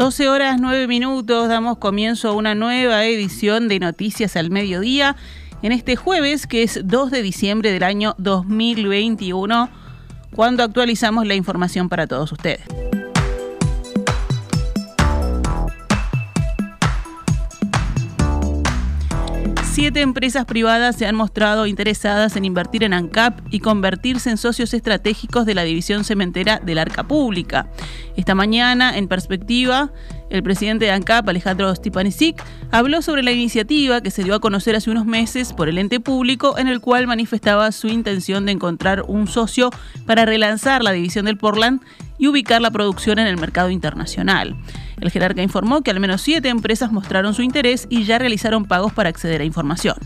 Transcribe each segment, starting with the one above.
12 horas 9 minutos damos comienzo a una nueva edición de Noticias al Mediodía en este jueves que es 2 de diciembre del año 2021 cuando actualizamos la información para todos ustedes. Siete empresas privadas se han mostrado interesadas en invertir en ANCAP y convertirse en socios estratégicos de la división cementera del Arca Pública. Esta mañana, en perspectiva, el presidente de ANCAP, Alejandro Stipanisic, habló sobre la iniciativa que se dio a conocer hace unos meses por el ente público, en el cual manifestaba su intención de encontrar un socio para relanzar la división del Portland y ubicar la producción en el mercado internacional. El jerarca informó que al menos siete empresas mostraron su interés y ya realizaron pagos para acceder a información.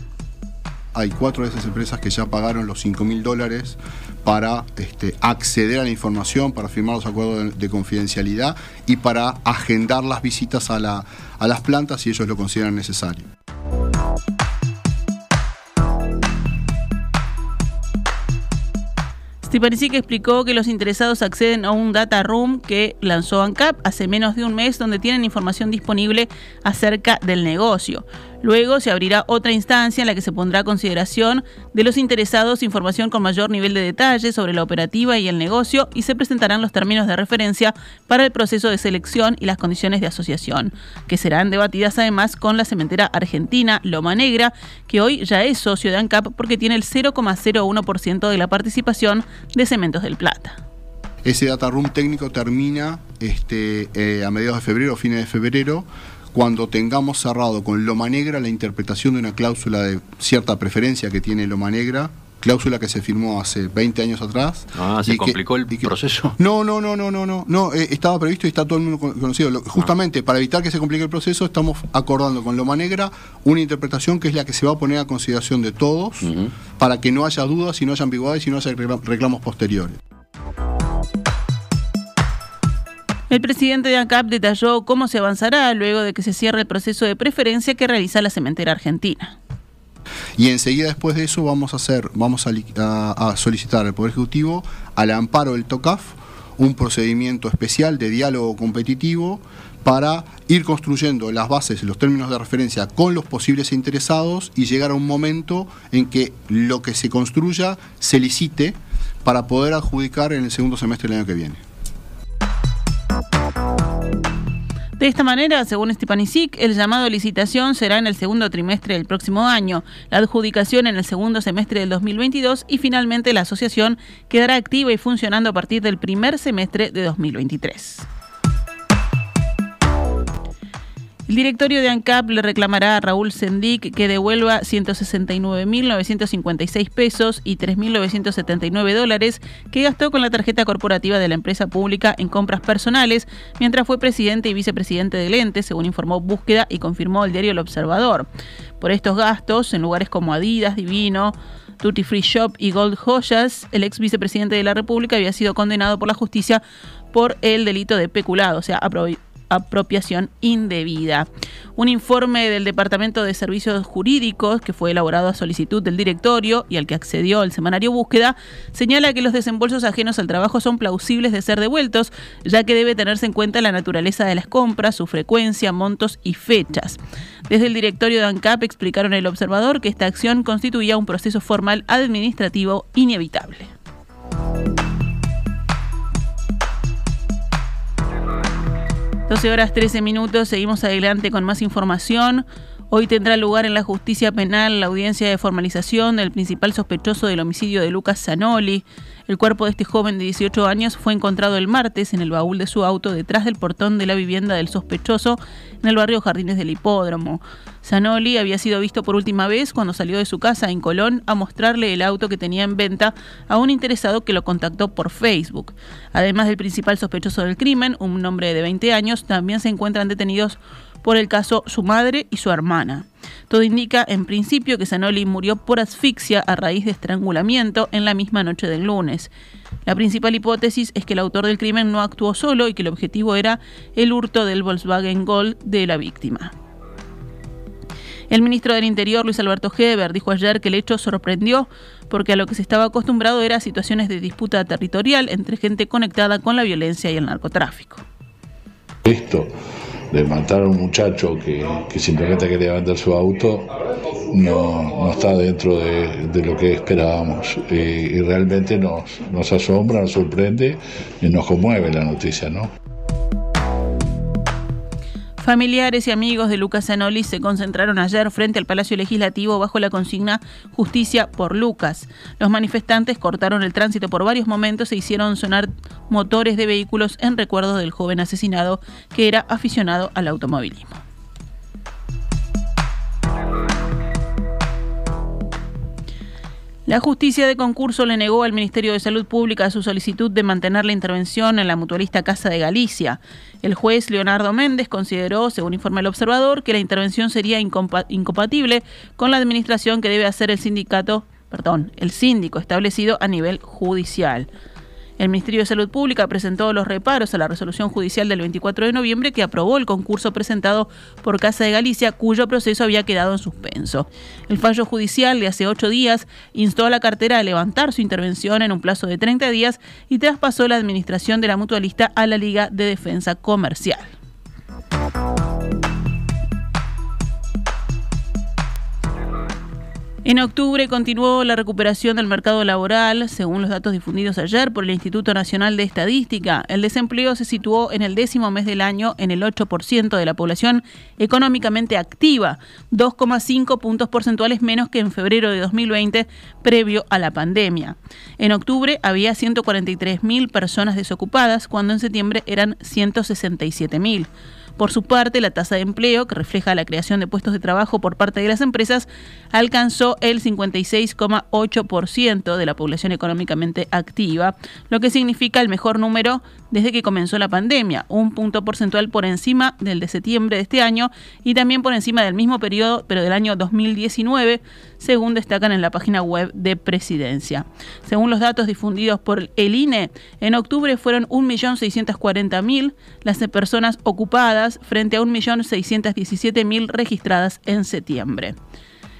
Hay cuatro de esas empresas que ya pagaron los 5 mil dólares para este, acceder a la información, para firmar los acuerdos de, confidencialidad y para agendar las visitas a, a las plantas si ellos lo consideran necesario. Que explicó que los interesados acceden a un data room que lanzó ANCAP hace menos de un mes donde tienen información disponible acerca del negocio. Luego se abrirá otra instancia en la que se pondrá a consideración de los interesados información con mayor nivel de detalle sobre la operativa y el negocio y se presentarán los términos de referencia para el proceso de selección y las condiciones de asociación, que serán debatidas además con la cementera argentina Loma Negra, que hoy ya es socio de ANCAP porque tiene el 0,01% de la participación de Cementos del Plata. Ese data room técnico termina este, eh, a mediados de febrero o fines de febrero cuando tengamos cerrado con Loma Negra la interpretación de una cláusula de cierta preferencia que tiene Loma Negra, cláusula que se firmó hace 20 años atrás. Ah, ¿se complicó el proceso? No, no, no, no, no, no, no eh, estaba previsto y está todo el mundo conocido. Justamente para evitar que se complique el proceso, estamos acordando con Loma Negra una interpretación que es la que se va a poner a consideración de todos para que no haya dudas y no haya ambigüedades y no haya reclamos posteriores. El presidente de ANCAP detalló cómo se avanzará luego de que se cierre el proceso de preferencia que realiza la cementera argentina. Y enseguida después de eso vamos a hacer, vamos a, solicitar al Poder Ejecutivo, al amparo del TOCAF, un procedimiento especial de diálogo competitivo para ir construyendo las bases los términos de referencia con los posibles interesados y llegar a un momento en que lo que se construya se licite para poder adjudicar en el segundo semestre del año que viene. De esta manera, según Stepanisic, el llamado a licitación será en el segundo trimestre del próximo año, la adjudicación en el segundo semestre del 2022 y finalmente la asociación quedará activa y funcionando a partir del primer semestre de 2023. El directorio de ANCAP le reclamará a Raúl Sendic que devuelva 169.956 pesos y 3.979 dólares que gastó con la tarjeta corporativa de la empresa pública en compras personales mientras fue presidente y vicepresidente del ente, según informó Búsqueda y confirmó el diario El Observador. Por estos gastos, en lugares como Adidas, Divino, Duty Free Shop y Gold Joyas, el ex vicepresidente de la República había sido condenado por la justicia por el delito de peculado, o sea, apropiación indebida. Un informe del Departamento de Servicios Jurídicos, que fue elaborado a solicitud del directorio y al que accedió el semanario Búsqueda, señala que los desembolsos ajenos al trabajo son plausibles de ser devueltos, ya que debe tenerse en cuenta la naturaleza de las compras, su frecuencia, montos y fechas. Desde el directorio de ANCAP explicaron al observador que esta acción constituía un proceso formal administrativo inevitable. 12 horas 13 minutos, seguimos adelante con más información. Hoy tendrá lugar en la justicia penal la audiencia de formalización del principal sospechoso del homicidio de Lucas Zanoli. El cuerpo de este joven de 18 años fue encontrado el martes en el baúl de su auto detrás del portón de la vivienda del sospechoso en el barrio Jardines del Hipódromo. Zanoli había sido visto por última vez cuando salió de su casa en Colón a mostrarle el auto que tenía en venta a un interesado que lo contactó por Facebook. Además del principal sospechoso del crimen, un hombre de 20 años, también se encuentran detenidos por el caso su madre y su hermana. Todo indica, en principio, que Zanoli murió por asfixia a raíz de estrangulamiento en la misma noche del lunes. La principal hipótesis es que el autor del crimen no actuó solo y que el objetivo era el hurto del Volkswagen Gol de la víctima. El ministro del Interior, Luis Alberto Heber, dijo ayer que el hecho sorprendió porque a lo que se estaba acostumbrado era situaciones de disputa territorial entre gente conectada con la violencia y el narcotráfico. Esto de matar a un muchacho que, simplemente quería vender su auto no, está dentro de, lo que esperábamos y, y realmente nos, nos asombra, nos sorprende y nos conmueve la noticia, ¿no? Familiares y amigos de Lucas Zanoli se concentraron ayer frente al Palacio Legislativo bajo la consigna Justicia por Lucas. Los manifestantes cortaron el tránsito por varios momentos e hicieron sonar motores de vehículos en recuerdo del joven asesinado que era aficionado al automovilismo. La justicia de concurso le negó al Ministerio de Salud Pública su solicitud de mantener la intervención en la mutualista Casa de Galicia. El juez Leonardo Méndez consideró, según informa el observador, que la intervención sería incompatible con la administración que debe hacer el sindicato, perdón, el síndico establecido a nivel judicial. El Ministerio de Salud Pública presentó los reparos a la resolución judicial del 24 de noviembre que aprobó el concurso presentado por Casa de Galicia, cuyo proceso había quedado en suspenso. El fallo judicial de hace ocho días instó a la cartera a levantar su intervención en un plazo de 30 días y traspasó la administración de la mutualista a la Liga de Defensa Comercial. En octubre continuó la recuperación del mercado laboral, según los datos difundidos ayer por el Instituto Nacional de Estadística. El desempleo se situó en el décimo mes del año en el 8% de la población económicamente activa, 2,5 puntos porcentuales menos que en febrero de 2020, previo a la pandemia. En octubre había 143.000 personas desocupadas, cuando en septiembre eran 167.000. Por su parte, la tasa de empleo, que refleja la creación de puestos de trabajo por parte de las empresas, alcanzó el 56,8% de la población económicamente activa, lo que significa el mejor número desde que comenzó la pandemia, un punto porcentual por encima del de septiembre de este año y también por encima del mismo periodo, pero del año 2019, según destacan en la página web de Presidencia. Según los datos difundidos por el INE, en octubre fueron 1.640.000 las personas ocupadas frente a 1.617.000 registradas en septiembre.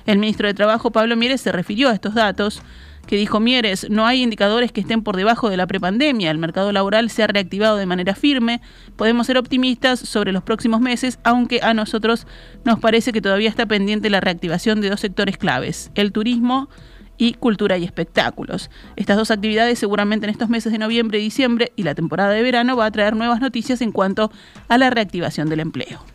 El ministro de Trabajo, Pablo Mieres, se refirió a estos datos que dijo Mieres, no hay indicadores que estén por debajo de la prepandemia, el mercado laboral se ha reactivado de manera firme, podemos ser optimistas sobre los próximos meses, aunque a nosotros nos parece que todavía está pendiente la reactivación de dos sectores claves, el turismo y cultura y espectáculos. Estas dos actividades seguramente en estos meses de noviembre y diciembre y la temporada de verano va a traer nuevas noticias en cuanto a la reactivación del empleo.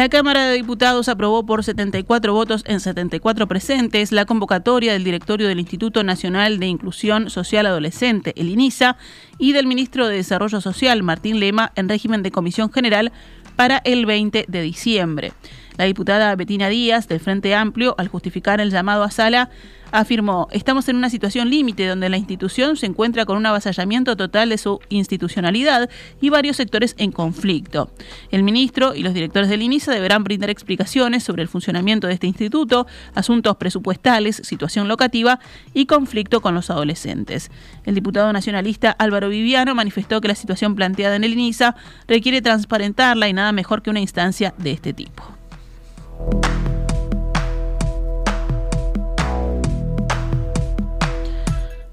La Cámara de Diputados aprobó por 74 votos en 74 presentes la convocatoria del directorio del Instituto Nacional de Inclusión Social Adolescente, el INISA, y del ministro de Desarrollo Social, Martín Lema, en régimen de comisión general para el 20 de diciembre. La diputada Betina Díaz, del Frente Amplio, al justificar el llamado a sala, afirmó, estamos en una situación límite donde la institución se encuentra con un avasallamiento total de su institucionalidad y varios sectores en conflicto. El ministro y los directores del INISA deberán brindar explicaciones sobre el funcionamiento de este instituto, asuntos presupuestales, situación locativa y conflicto con los adolescentes. El diputado nacionalista Álvaro Viviano manifestó que la situación planteada en el INISA requiere transparentarla y nada mejor que una instancia de este tipo.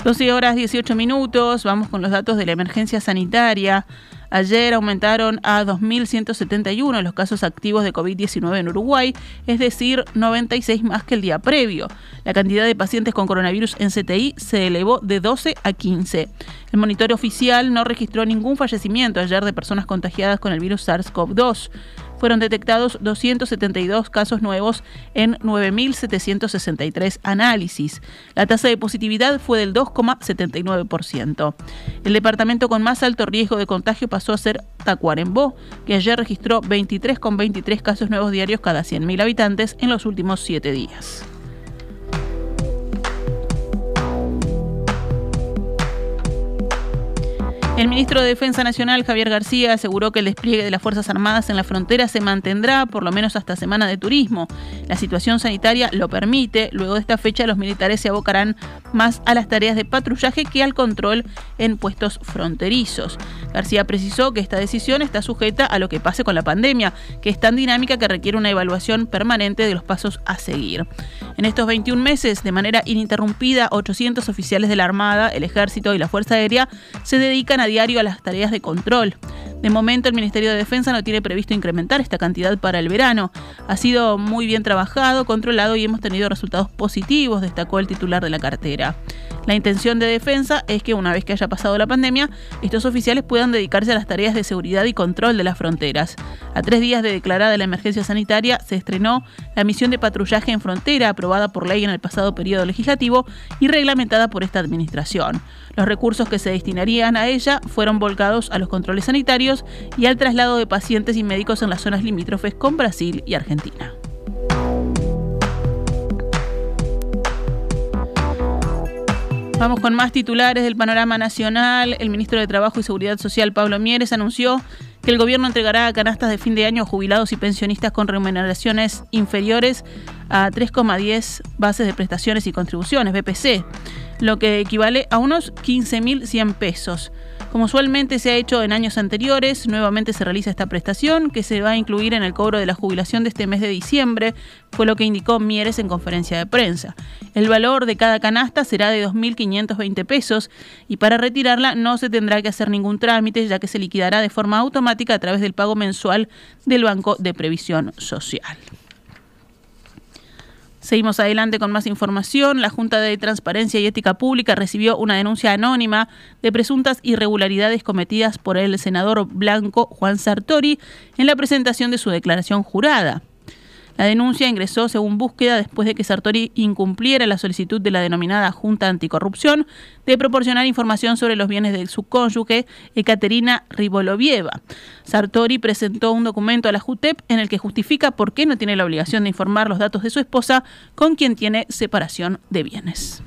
12 horas 18 minutos, vamos con los datos de la emergencia sanitaria. Ayer aumentaron a 2.171 los casos activos de COVID-19 en Uruguay, es decir, 96 más que el día previo. La cantidad de pacientes con coronavirus en CTI se elevó de 12 a 15. El monitor oficial no registró ningún fallecimiento ayer de personas contagiadas con el virus SARS-CoV-2 fueron detectados 272 casos nuevos en 9.763 análisis. La tasa de positividad fue del 2,79%. El departamento con más alto riesgo de contagio pasó a ser Tacuarembó, que ayer registró 23,23 casos nuevos diarios cada 100.000 habitantes en los últimos siete días. El ministro de Defensa Nacional, Javier García, aseguró que el despliegue de las Fuerzas Armadas en la frontera se mantendrá por lo menos hasta Semana de Turismo. La situación sanitaria lo permite. Luego de esta fecha, los militares se abocarán más a las tareas de patrullaje que al control en puestos fronterizos. García precisó que esta decisión está sujeta a lo que pase con la pandemia, que es tan dinámica que requiere una evaluación permanente de los pasos a seguir. En estos 21 meses, de manera ininterrumpida, 800 oficiales de la Armada, el Ejército y la Fuerza Aérea se dedican diario a las tareas de control. De momento, el Ministerio de Defensa no tiene previsto incrementar esta cantidad para el verano. Ha sido muy bien trabajado, controlado y hemos tenido resultados positivos, destacó el titular de la cartera. La intención de defensa es que una vez que haya pasado la pandemia, estos oficiales puedan dedicarse a las tareas de seguridad y control de las fronteras. A tres días de declarada la emergencia sanitaria, se estrenó la misión de patrullaje en frontera aprobada por ley en el pasado periodo legislativo y reglamentada por esta administración. Los recursos que se destinarían a ella fueron volcados a los controles sanitarios y al traslado de pacientes y médicos en las zonas limítrofes con Brasil y Argentina. Vamos con más titulares del panorama nacional. El ministro de Trabajo y Seguridad Social, Pablo Mieres, anunció que el gobierno entregará canastas de fin de año a jubilados y pensionistas con remuneraciones inferiores a 3,10 bases de prestaciones y contribuciones, BPC, lo que equivale a unos 15.100 pesos. Como usualmente se ha hecho en años anteriores, nuevamente se realiza esta prestación que se va a incluir en el cobro de la jubilación de este mes de diciembre, fue lo que indicó Mieres en conferencia de prensa. El valor de cada canasta será de 2.520 pesos y para retirarla no se tendrá que hacer ningún trámite ya que se liquidará de forma automática a través del pago mensual del Banco de Previsión Social. Seguimos adelante con más información. La Junta de Transparencia y Ética Pública recibió una denuncia anónima de presuntas irregularidades cometidas por el senador blanco Juan Sartori en la presentación de su declaración jurada. La denuncia ingresó según búsqueda después de que Sartori incumpliera la solicitud de la denominada Junta Anticorrupción de proporcionar información sobre los bienes de su cónyuge, Ekaterina Ribolovieva. Sartori presentó un documento a la JUTEP en el que justifica por qué no tiene la obligación de informar los datos de su esposa, con quien tiene separación de bienes.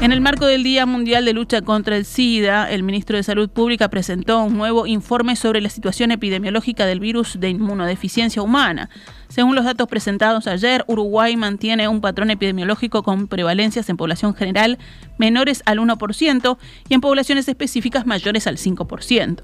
En el marco del Día Mundial de Lucha contra el SIDA, el ministro de Salud Pública presentó un nuevo informe sobre la situación epidemiológica del virus de inmunodeficiencia humana. Según los datos presentados ayer, Uruguay mantiene un patrón epidemiológico con prevalencias en población general menores al 1% y en poblaciones específicas mayores al 5%.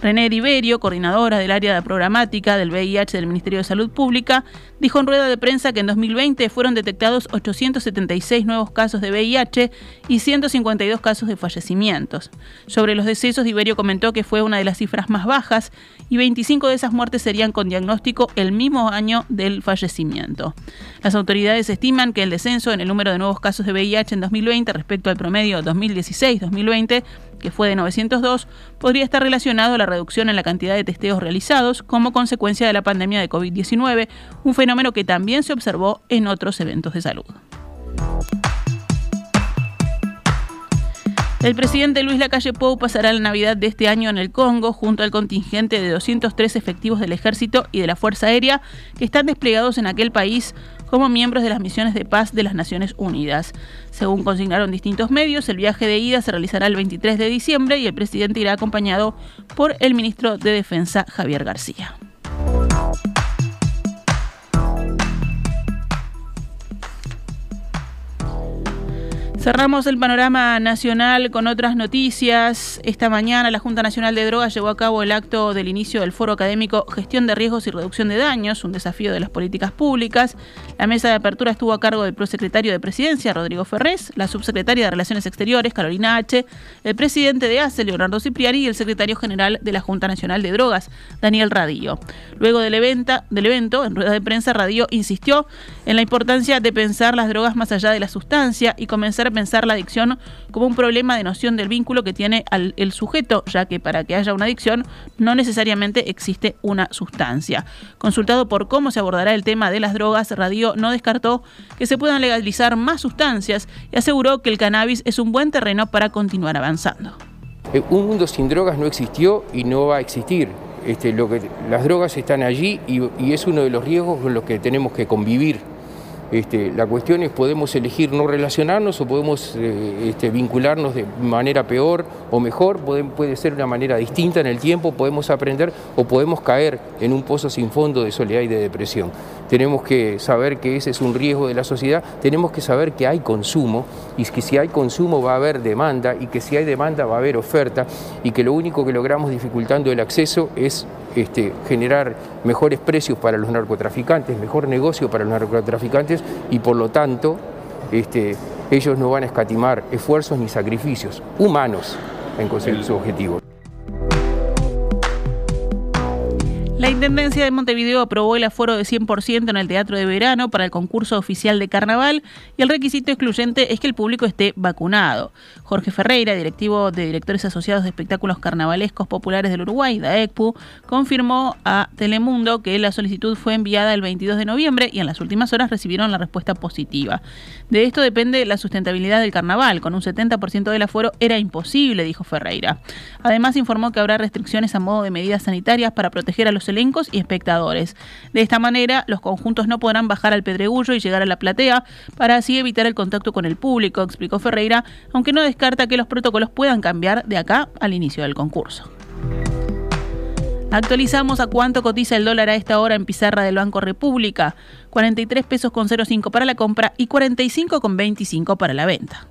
René Riverio, coordinadora del área de programática del VIH del Ministerio de Salud Pública, dijo en rueda de prensa que en 2020 fueron detectados 876 nuevos casos de VIH y 152 casos de fallecimientos. Sobre los decesos, Riverio comentó que fue una de las cifras más bajas y 25 de esas muertes serían con diagnóstico el mismo año del fallecimiento. Las autoridades estiman que el descenso en el número de nuevos casos de VIH en 2020 respecto al promedio 2016-2020 que fue de 902, podría estar relacionado a la reducción en la cantidad de testeos realizados como consecuencia de la pandemia de COVID-19, un fenómeno que también se observó en otros eventos de salud. El presidente Luis Lacalle Pou pasará la Navidad de este año en el Congo junto al contingente de 203 efectivos del Ejército y de la Fuerza Aérea que están desplegados en aquel país como miembros de las misiones de paz de las Naciones Unidas. Según consignaron distintos medios, el viaje de ida se realizará el 23 de diciembre y el presidente irá acompañado por el ministro de Defensa, Javier García. Cerramos el panorama nacional con otras noticias. Esta mañana la Junta Nacional de Drogas llevó a cabo el acto del inicio del foro académico Gestión de Riesgos y Reducción de Daños, un desafío de las políticas públicas. La mesa de apertura estuvo a cargo del prosecretario de Presidencia, Rodrigo Ferrés, la subsecretaria de Relaciones Exteriores, Carolina H., el presidente de ACE, Leonardo Cipriani, y el secretario general de la Junta Nacional de Drogas, Daniel Radillo. Luego del, del evento, en rueda de prensa, Radillo insistió en la importancia de pensar las drogas más allá de la sustancia y comenzar pensar la adicción como un problema de noción del vínculo que tiene el sujeto, ya que para que haya una adicción no necesariamente existe una sustancia. Consultado por cómo se abordará el tema de las drogas, Radio no descartó que se puedan legalizar más sustancias y aseguró que el cannabis es un buen terreno para continuar avanzando. Eh, un mundo sin drogas no existió y no va a existir. Este, las drogas están allí y es uno de los riesgos con los que tenemos que convivir. Este, la cuestión es, podemos elegir no relacionarnos o podemos eh, este, vincularnos de manera peor o mejor, puede, puede, ser una manera distinta en el tiempo, podemos aprender o podemos caer en un pozo sin fondo de soledad y de depresión. Tenemos que saber que ese es un riesgo de la sociedad, tenemos que saber que hay consumo y que si hay consumo va a haber demanda y que si hay demanda va a haber oferta y que lo único que logramos dificultando el acceso es este, generar mejores precios para los narcotraficantes, mejor negocio para los narcotraficantes y por lo tanto este, ellos no van a escatimar esfuerzos ni sacrificios humanos en conseguir su objetivo. La Intendencia de Montevideo aprobó el aforo de 100% en el Teatro de Verano para el concurso oficial de carnaval y el requisito excluyente es que el público esté vacunado. Jorge Ferreira, directivo de Directores Asociados de Espectáculos Carnavalescos Populares del Uruguay, DAECPU, confirmó a Telemundo que la solicitud fue enviada el 22 de noviembre y en las últimas horas recibieron la respuesta positiva. De esto depende la sustentabilidad del carnaval. Con un 70% del aforo era imposible, dijo Ferreira. Además informó que habrá restricciones a modo de medidas sanitarias para proteger a los elencos y espectadores. De esta manera, los conjuntos no podrán bajar al pedregullo y llegar a la platea para así evitar el contacto con el público, explicó Ferreira, aunque no descarta que los protocolos puedan cambiar de acá al inicio del concurso. Actualizamos a cuánto cotiza el dólar a esta hora en pizarra del Banco República. 43 pesos con 05 para la compra y 45 con 25 para la venta.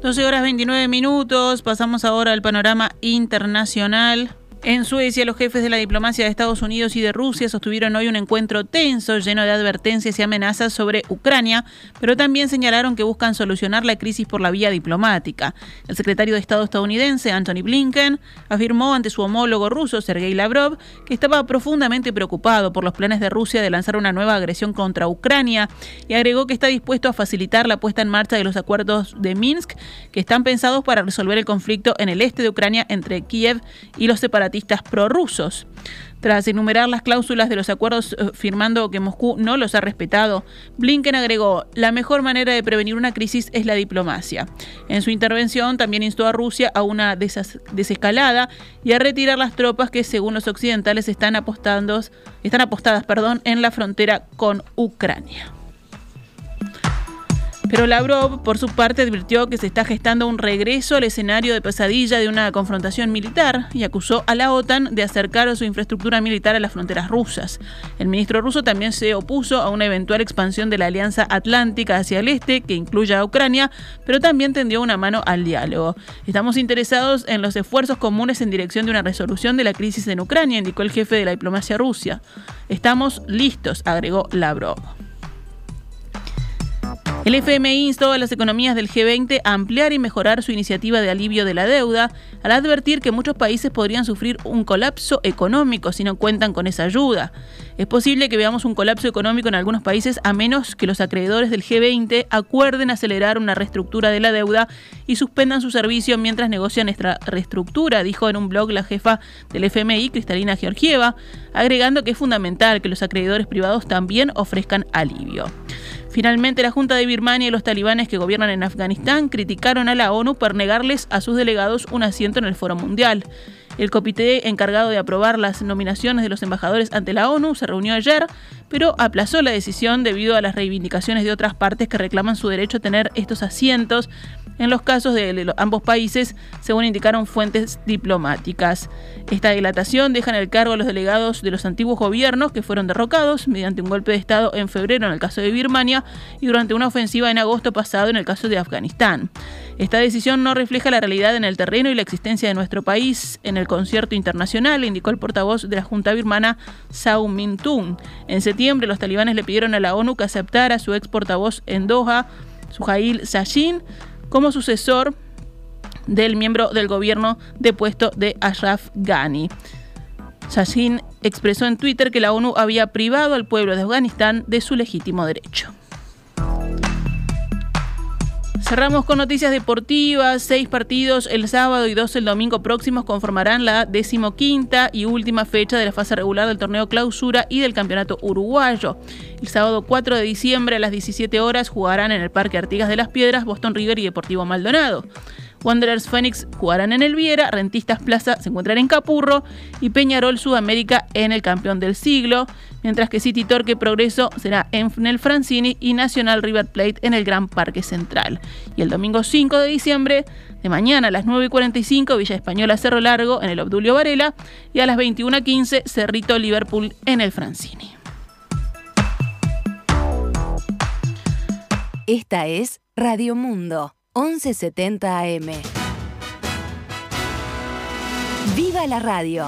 12 horas 29 minutos, pasamos ahora al panorama internacional. En Suecia, los jefes de la diplomacia de Estados Unidos y de Rusia sostuvieron hoy un encuentro tenso, lleno de advertencias y amenazas sobre Ucrania, pero también señalaron que buscan solucionar la crisis por la vía diplomática. El secretario de Estado estadounidense, Anthony Blinken, afirmó ante su homólogo ruso, Sergei Lavrov, que estaba profundamente preocupado por los planes de Rusia de lanzar una nueva agresión contra Ucrania y agregó que está dispuesto a facilitar la puesta en marcha de los acuerdos de Minsk, que están pensados para resolver el conflicto en el este de Ucrania entre Kiev y los separatistas prorrusos. Tras enumerar las cláusulas de los acuerdos eh, firmando que Moscú no los ha respetado, Blinken agregó, la mejor manera de prevenir una crisis es la diplomacia. En su intervención también instó a Rusia a una desescalada y a retirar las tropas que según los occidentales están, apostadas en la frontera con Ucrania. Pero Lavrov, por su parte, advirtió que se está gestando un regreso al escenario de pesadilla de una confrontación militar y acusó a la OTAN de acercar su infraestructura militar a las fronteras rusas. El ministro ruso también se opuso a una eventual expansión de la Alianza Atlántica hacia el este, que incluya a Ucrania, pero también tendió una mano al diálogo. Estamos interesados en los esfuerzos comunes en dirección de una resolución de la crisis en Ucrania, indicó el jefe de la diplomacia rusa. Estamos listos, agregó Lavrov. El FMI instó a las economías del G20 a ampliar y mejorar su iniciativa de alivio de la deuda, al advertir que muchos países podrían sufrir un colapso económico si no cuentan con esa ayuda. Es posible que veamos un colapso económico en algunos países a menos que los acreedores del G20 acuerden acelerar una reestructura de la deuda y suspendan su servicio mientras negocian esta reestructura, dijo en un blog la jefa del FMI, Cristalina Georgieva, agregando que es fundamental que los acreedores privados también ofrezcan alivio. Finalmente, la Junta de Birmania y los talibanes que gobiernan en Afganistán criticaron a la ONU por negarles a sus delegados un asiento en el Foro Mundial. El comité encargado de aprobar las nominaciones de los embajadores ante la ONU se reunió ayer, pero aplazó la decisión debido a las reivindicaciones de otras partes que reclaman su derecho a tener estos asientos en los casos de ambos países, según indicaron fuentes diplomáticas. Esta dilatación deja en el cargo a los delegados de los antiguos gobiernos que fueron derrocados mediante un golpe de Estado en febrero en el caso de Birmania y durante una ofensiva en agosto pasado en el caso de Afganistán. Esta decisión no refleja la realidad en el terreno y la existencia de nuestro país en el concierto internacional, indicó el portavoz de la Junta birmana, Sao Min Tung. En septiembre, los talibanes le pidieron a la ONU que aceptara a su ex portavoz en Doha, Suhail Sajin, como sucesor del miembro del gobierno depuesto de Ashraf Ghani. Sajin expresó en Twitter que la ONU había privado al pueblo de Afganistán de su legítimo derecho. Cerramos con noticias deportivas. Seis partidos el sábado y dos el domingo próximos conformarán la decimoquinta y última fecha de la fase regular del torneo clausura y del campeonato uruguayo. El sábado 4 de diciembre a las 17 horas jugarán en el Parque Artigas de las Piedras Boston River y Deportivo Maldonado. Wanderers Phoenix jugarán en el Viera, Rentistas Plaza se encuentran en Capurro y Peñarol Sudamérica en el campeón del siglo, mientras que City Torque Progreso será en el Francini y Nacional River Plate en el Gran Parque Central. Y el domingo 5 de diciembre, de mañana a las 9 y 45, Villa Española Cerro Largo en el Obdulio Varela y a las 21.15 Cerrito Liverpool en el Francini. Esta es Radio Mundo. 1170 AM. ¡Viva la radio!